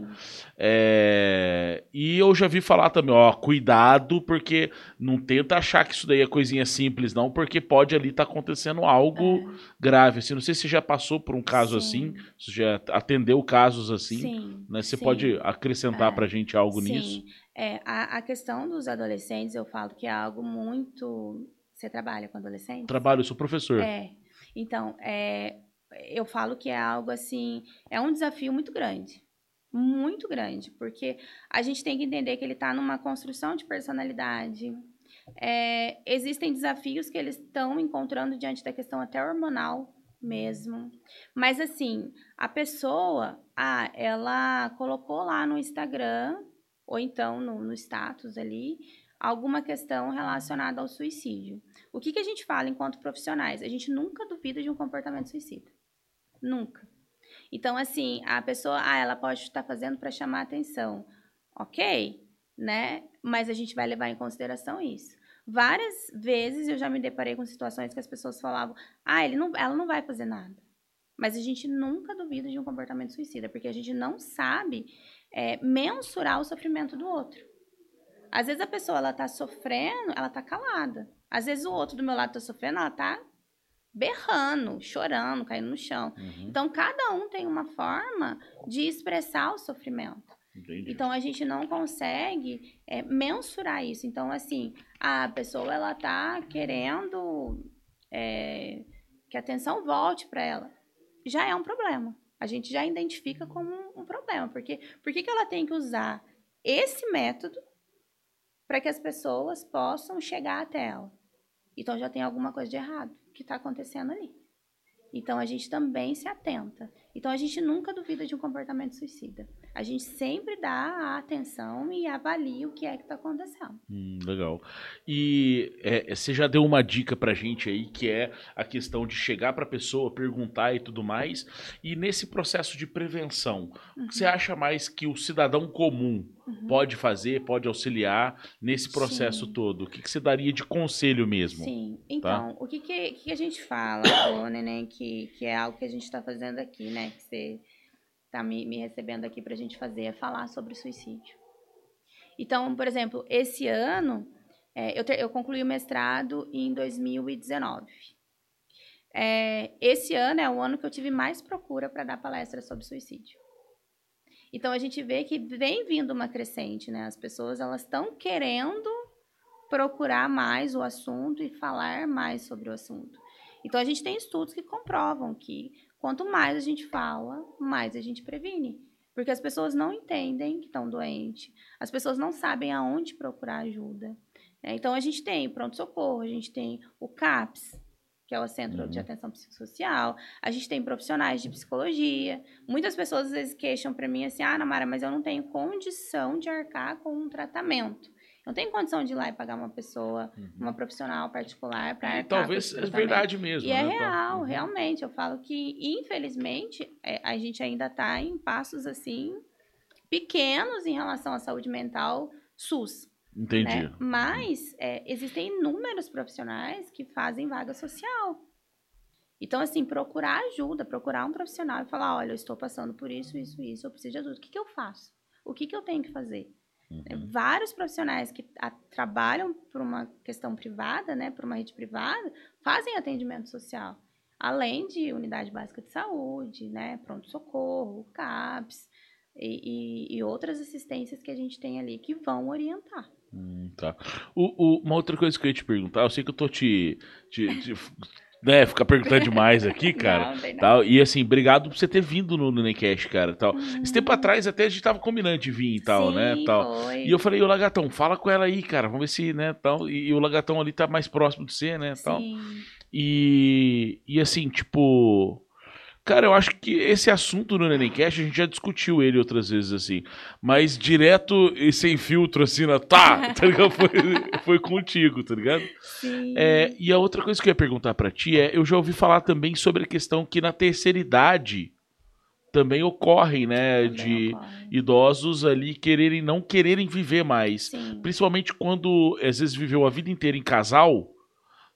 É, e eu já vi falar também, ó, cuidado, porque não tenta achar que isso daí é coisinha simples, não, porque pode ali estar tá acontecendo algo é. grave. Assim, não sei se já passou por um caso Sim. assim, se já atendeu casos assim. Sim. Né? Você Sim. pode acrescentar é. pra gente algo Sim. nisso? É, a, a questão dos adolescentes, eu falo que é algo muito Você trabalha com adolescentes? Trabalho, eu sou professor. É. Então, é, eu falo que é algo assim, é um desafio muito grande. Muito grande, porque a gente tem que entender que ele está numa construção de personalidade. É, existem desafios que eles estão encontrando diante da questão até hormonal mesmo. Mas assim, a pessoa, ah, ela colocou lá no Instagram, ou então no, no status ali, alguma questão relacionada ao suicídio. O que, que a gente fala enquanto profissionais? A gente nunca duvida de um comportamento suicida. Nunca. Então, assim, a pessoa, ah, ela pode estar fazendo para chamar atenção. Ok, né? Mas a gente vai levar em consideração isso. Várias vezes eu já me deparei com situações que as pessoas falavam, ah, ele não, ela não vai fazer nada. Mas a gente nunca duvida de um comportamento suicida, porque a gente não sabe é, mensurar o sofrimento do outro. Às vezes a pessoa ela tá sofrendo, ela tá calada. Às vezes o outro do meu lado tá sofrendo, ela tá berrando, chorando, caindo no chão. Uhum. Então cada um tem uma forma de expressar o sofrimento. Entendi. Então a gente não consegue é, mensurar isso. Então assim, a pessoa ela tá querendo é, que a atenção volte para ela, já é um problema. A gente já identifica como um, um problema, porque por que, que ela tem que usar esse método para que as pessoas possam chegar até ela. Então já tem alguma coisa de errado que está acontecendo ali. Então a gente também se atenta. Então a gente nunca duvida de um comportamento suicida. A gente sempre dá a atenção e avalia o que é que está acontecendo. Hum, legal. E é, você já deu uma dica pra gente aí, que é a questão de chegar pra pessoa, perguntar e tudo mais. E nesse processo de prevenção, uhum. o que você acha mais que o cidadão comum uhum. pode fazer, pode auxiliar nesse processo Sim. todo? O que, que você daria de conselho mesmo? Sim. Tá? Então, tá? o que, que, que, a gente fala, ô, Neném, que, que é algo que a gente está fazendo aqui, né? Que você está me, me recebendo aqui para a gente fazer é falar sobre suicídio. Então, por exemplo, esse ano é, eu, ter, eu concluí o mestrado em 2019. É, esse ano é o ano que eu tive mais procura para dar palestra sobre suicídio. Então a gente vê que vem vindo uma crescente, né? As pessoas elas estão querendo procurar mais o assunto e falar mais sobre o assunto. Então a gente tem estudos que comprovam que Quanto mais a gente fala, mais a gente previne. Porque as pessoas não entendem que estão doentes, as pessoas não sabem aonde procurar ajuda. Né? Então, a gente tem pronto-socorro, a gente tem o CAPS, que é o Centro uhum. de Atenção Psicossocial, a gente tem profissionais de psicologia. Muitas pessoas às vezes queixam para mim assim: ah, Namara, mas eu não tenho condição de arcar com um tratamento. Não tem condição de ir lá e pagar uma pessoa, uhum. uma profissional particular para talvez é verdade mesmo. E é né? é real, uhum. realmente. Eu falo que, infelizmente, é, a gente ainda está em passos assim pequenos em relação à saúde mental SUS. Entendi. Né? Mas é, existem inúmeros profissionais que fazem vaga social. Então, assim, procurar ajuda, procurar um profissional e falar: olha, eu estou passando por isso, isso, isso, eu preciso de ajuda. O que, que eu faço? O que, que eu tenho que fazer? Uhum. Vários profissionais que a, trabalham por uma questão privada, né, por uma rede privada, fazem atendimento social. Além de unidade básica de saúde, né, pronto-socorro, CAPS e, e, e, outras assistências que a gente tem ali que vão orientar. Hum, tá. O, o, uma outra coisa que eu ia te perguntar, eu sei que eu tô te, te, te né, ficar perguntando demais aqui, cara. Não, tal. E assim, obrigado por você ter vindo no, no Necast, cara. Tal. Uhum. Esse tempo atrás até a gente tava combinando de vir e tal, Sim, né? Tal. Foi. E eu falei, ô Lagatão, fala com ela aí, cara. Vamos ver se, né, tal. E, e o Lagatão ali tá mais próximo de você, né? Tal. Sim. E, e assim, tipo. Cara, eu acho que esse assunto no Nenemcast, a gente já discutiu ele outras vezes, assim. Mas direto e sem filtro, assim, na, tá, tá ligado? Foi, foi contigo, tá ligado? Sim. É, e a outra coisa que eu ia perguntar para ti é, eu já ouvi falar também sobre a questão que na terceira idade também ocorrem, né, também de ocorre. idosos ali quererem, não quererem viver mais. Sim. Principalmente quando, às vezes, viveu a vida inteira em casal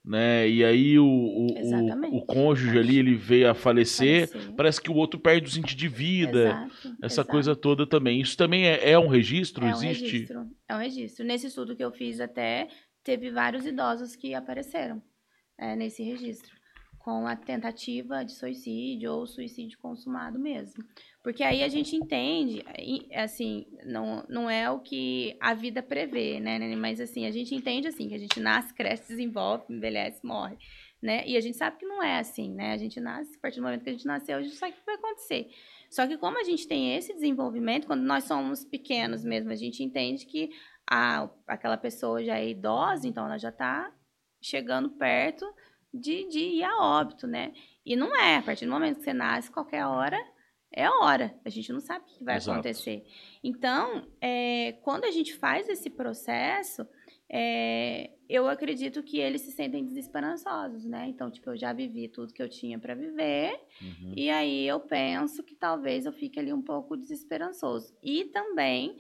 né? E aí o, o, o, o, cônjuge ali ele veio a falecer, falecer, parece que o outro perde o sentido de vida, exato, essa exato. coisa toda também. Isso também é, é um registro? É um Existe? registro, é um registro. Nesse estudo que eu fiz até, teve vários idosos que apareceram é, nesse registro. Com a tentativa de suicídio ou suicídio consumado mesmo. Porque aí a gente entende, assim, não, não é o que a vida prevê, né, Mas assim, a gente entende assim, que a gente nasce, cresce, desenvolve, envelhece, morre, né? E a gente sabe que não é assim, né? A gente nasce, a partir do momento que a gente nasceu, a gente sabe o que vai acontecer. Só que como a gente tem esse desenvolvimento, quando nós somos pequenos mesmo, a gente entende que a, aquela pessoa já é idosa, então ela já está chegando perto de, de ir a óbito, né? E não é, a partir do momento que você nasce, qualquer hora é hora. A gente não sabe o que vai Exato. acontecer. Então, é, quando a gente faz esse processo, é, eu acredito que eles se sentem desesperançosos, né? Então, tipo, eu já vivi tudo que eu tinha para viver, uhum. e aí eu penso que talvez eu fique ali um pouco desesperançoso. E também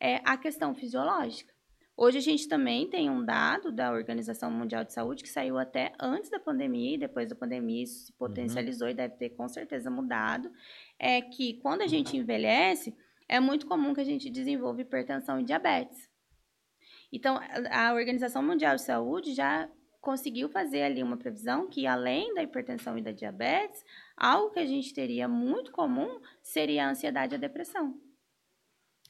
é, a questão fisiológica. Hoje a gente também tem um dado da Organização Mundial de Saúde que saiu até antes da pandemia e depois da pandemia isso se potencializou uhum. e deve ter com certeza mudado, é que quando a gente envelhece, é muito comum que a gente desenvolva hipertensão e diabetes. Então, a Organização Mundial de Saúde já conseguiu fazer ali uma previsão que, além da hipertensão e da diabetes, algo que a gente teria muito comum seria a ansiedade e a depressão.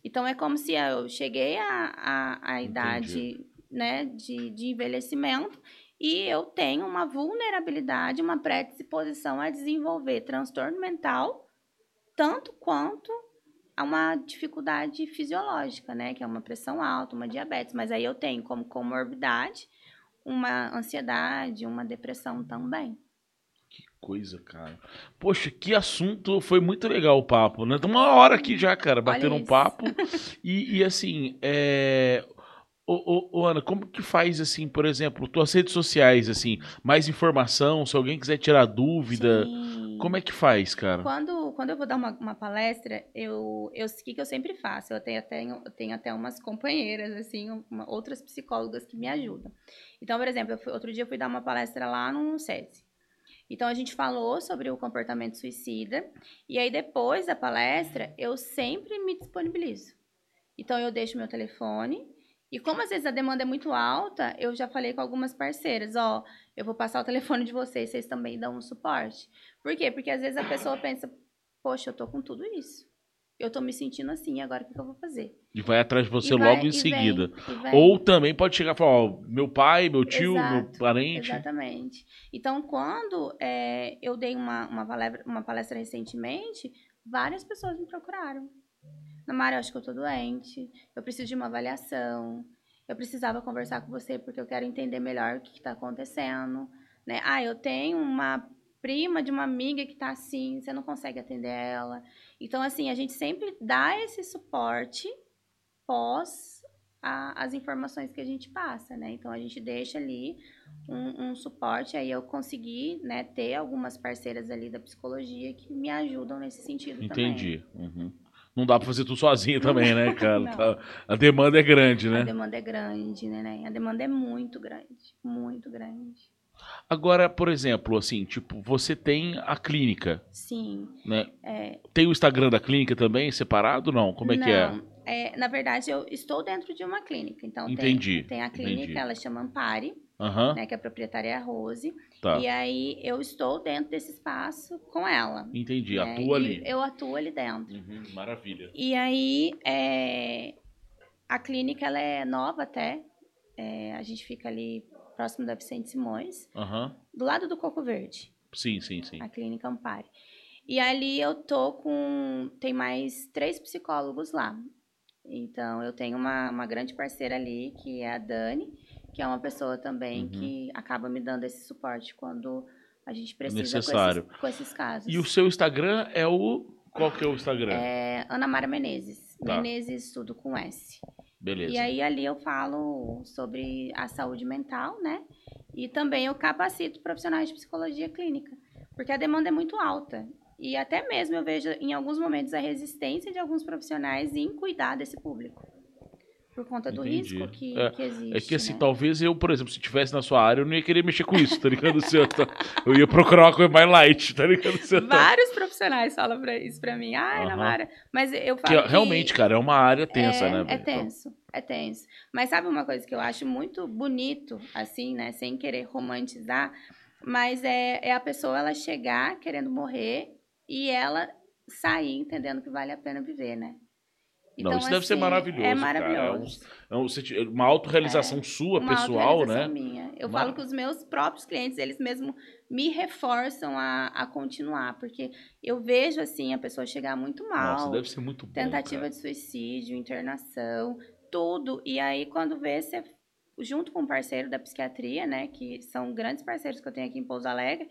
Então, é como se eu cheguei à, à, à idade né, de, de envelhecimento e eu tenho uma vulnerabilidade, uma predisposição a desenvolver transtorno mental, tanto quanto a uma dificuldade fisiológica, né? Que é uma pressão alta, uma diabetes. Mas aí eu tenho como comorbidade uma ansiedade, uma depressão também coisa, cara. Poxa, que assunto. Foi muito legal o papo, né? Estamos uma hora aqui já, cara, batendo um papo. E, e assim, é. Ô, ô, ô, Ana, como que faz, assim, por exemplo, tuas redes sociais, assim, mais informação, se alguém quiser tirar dúvida, Sim. como é que faz, cara? Quando, quando eu vou dar uma, uma palestra, eu, eu, o que, que eu sempre faço? Eu tenho até, eu tenho até umas companheiras, assim, uma, outras psicólogas que me ajudam. Então, por exemplo, fui, outro dia eu fui dar uma palestra lá no SESI. Então a gente falou sobre o comportamento suicida e aí depois da palestra eu sempre me disponibilizo. Então eu deixo meu telefone e como às vezes a demanda é muito alta, eu já falei com algumas parceiras, ó, eu vou passar o telefone de vocês, vocês também dão um suporte. Por quê? Porque às vezes a pessoa pensa, poxa, eu tô com tudo isso eu tô me sentindo assim, agora o que, que eu vou fazer? E vai atrás de você e logo vai, em seguida. Vem, Ou também pode chegar e falar, ó, meu pai, meu tio, Exato, meu parente. Exatamente. Então, quando é, eu dei uma, uma, palestra, uma palestra recentemente, várias pessoas me procuraram. Namara, eu acho que eu tô doente, eu preciso de uma avaliação, eu precisava conversar com você porque eu quero entender melhor o que está acontecendo. Né? Ah, eu tenho uma prima de uma amiga que está assim, você não consegue atender ela. Então, assim, a gente sempre dá esse suporte pós a, as informações que a gente passa, né? Então, a gente deixa ali um, um suporte, aí eu consegui, né, ter algumas parceiras ali da psicologia que me ajudam nesse sentido Entendi. também. Entendi. Uhum. Não dá para fazer tudo sozinho também, né, cara? Tá, a demanda é grande, né? A demanda é grande, né? A demanda é muito grande, muito grande. Agora, por exemplo, assim, tipo, você tem a clínica. Sim. Né? É... Tem o Instagram da clínica também separado? Não? Como é não, que é? é? Na verdade, eu estou dentro de uma clínica. Então, Entendi. Tem, tem a clínica, Entendi. ela chama Ampare, uhum. né, que a proprietária é a Rose. Tá. E aí, eu estou dentro desse espaço com ela. Entendi, né? atua ali. Eu atuo ali dentro. Uhum, maravilha. E aí, é... a clínica, ela é nova até. É, a gente fica ali próximo da Vicente Simões, uhum. do lado do Coco Verde. Sim, sim, sim. A clínica Ampare. E ali eu tô com. Tem mais três psicólogos lá. Então, eu tenho uma, uma grande parceira ali, que é a Dani, que é uma pessoa também uhum. que acaba me dando esse suporte quando a gente precisa Necessário. Com, esses, com esses casos. E o seu Instagram é o. Qual que é o Instagram? É Ana Mara Menezes. Tá. Menezes, tudo com S. Beleza. E aí ali eu falo sobre a saúde mental, né? E também eu capacito profissionais de psicologia clínica, porque a demanda é muito alta. E até mesmo eu vejo em alguns momentos a resistência de alguns profissionais em cuidar desse público por conta do Entendi. risco que, é, que existe. É que assim, né? talvez eu, por exemplo, se tivesse na sua área, eu não ia querer mexer com isso, tá ligado? eu ia procurar uma coisa mais light, tá ligado? Vários profissionais falam pra isso pra mim. Ai, uhum. Namara. Mas eu falo. Que, que, realmente, cara, é uma área tensa, é, né? É tenso, é tenso. Mas sabe uma coisa que eu acho muito bonito, assim, né? Sem querer romantizar, Mas é, é a pessoa ela chegar querendo morrer e ela sair entendendo que vale a pena viver, né? Então, não, isso assim, deve ser assim, maravilhoso. É maravilhoso. Cara. É, um, é uma autorrealização é, sua, uma pessoal, né? Minha. Eu Mar... falo que os meus próprios clientes, eles mesmo me reforçam a, a continuar, porque eu vejo assim a pessoa chegar muito mal. Nossa, deve ser muito bom. Tentativa cara. de suicídio, internação, tudo. E aí, quando vê, você junto com o parceiro da psiquiatria, né, que são grandes parceiros que eu tenho aqui em Pouso Alegre,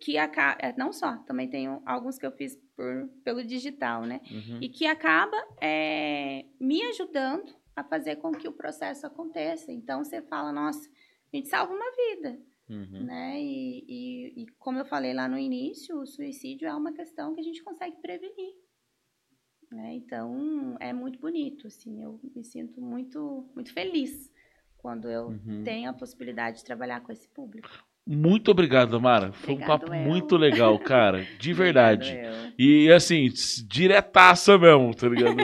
que acaba, é, não só, também tenho alguns que eu fiz por, pelo digital, né? Uhum. E que acaba é, me ajudando a fazer com que o processo aconteça. Então você fala, nossa, a gente salva uma vida. Uhum. Né? E, e, e, como eu falei lá no início, o suicídio é uma questão que a gente consegue prevenir. Né? Então é muito bonito, assim, eu me sinto muito, muito feliz quando eu uhum. tenho a possibilidade de trabalhar com esse público. Muito obrigado, Mara. Foi obrigado, um papo eu. muito legal, cara. De verdade. e assim, diretaça mesmo, tá ligado?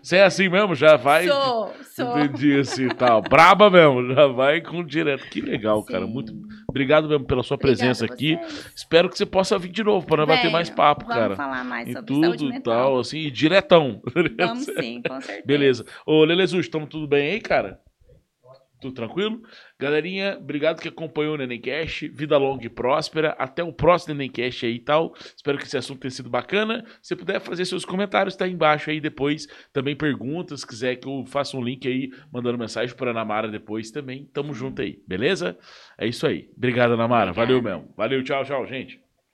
Você é assim mesmo? Já vai. Sou, sou. Entendi assim tal. Braba mesmo, já vai com direto. Que legal, Sim. cara. Muito obrigado mesmo pela sua presença aqui. Espero que você possa vir de novo para bater mais papo, vamos cara. Vamos falar mais e sobre tudo e tal, assim, diretão. Vamos sim, com certeza. Beleza. Ô, Lelezu, estamos tudo bem aí, cara? Tudo tranquilo? Galerinha, obrigado que acompanhou o Nenemcast. Vida longa e próspera. Até o próximo Nenemcast aí e tal. Espero que esse assunto tenha sido bacana. Se puder fazer seus comentários, tá aí embaixo aí depois. Também perguntas, se quiser que eu faça um link aí, mandando mensagem para Ana Mara depois também. Tamo junto aí, beleza? É isso aí. Obrigado, Ana Mara. Valeu mesmo. Valeu, tchau, tchau, gente.